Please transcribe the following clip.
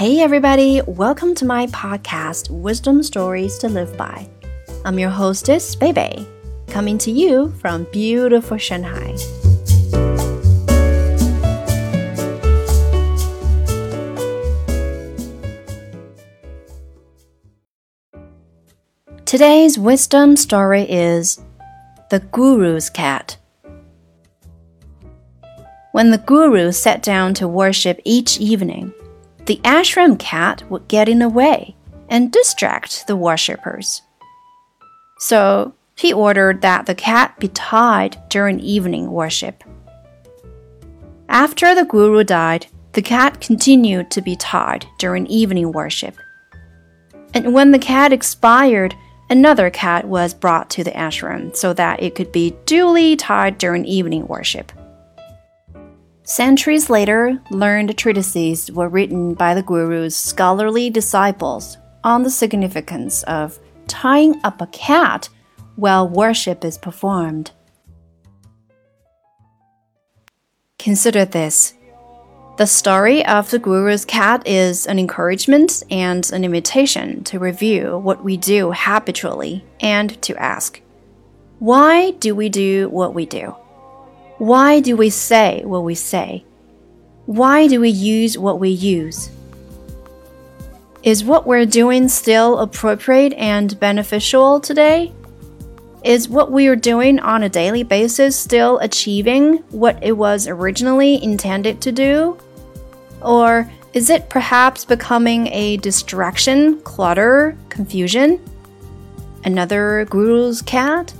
Hey, everybody, welcome to my podcast, Wisdom Stories to Live By. I'm your hostess, Bebe, coming to you from beautiful Shanghai. Today's wisdom story is The Guru's Cat. When the Guru sat down to worship each evening, the ashram cat would get in the way and distract the worshippers. So he ordered that the cat be tied during evening worship. After the guru died, the cat continued to be tied during evening worship. And when the cat expired, another cat was brought to the ashram so that it could be duly tied during evening worship. Centuries later, learned treatises were written by the Guru's scholarly disciples on the significance of tying up a cat while worship is performed. Consider this. The story of the Guru's cat is an encouragement and an invitation to review what we do habitually and to ask, why do we do what we do? Why do we say what we say? Why do we use what we use? Is what we're doing still appropriate and beneficial today? Is what we are doing on a daily basis still achieving what it was originally intended to do? Or is it perhaps becoming a distraction, clutter, confusion? Another guru's cat?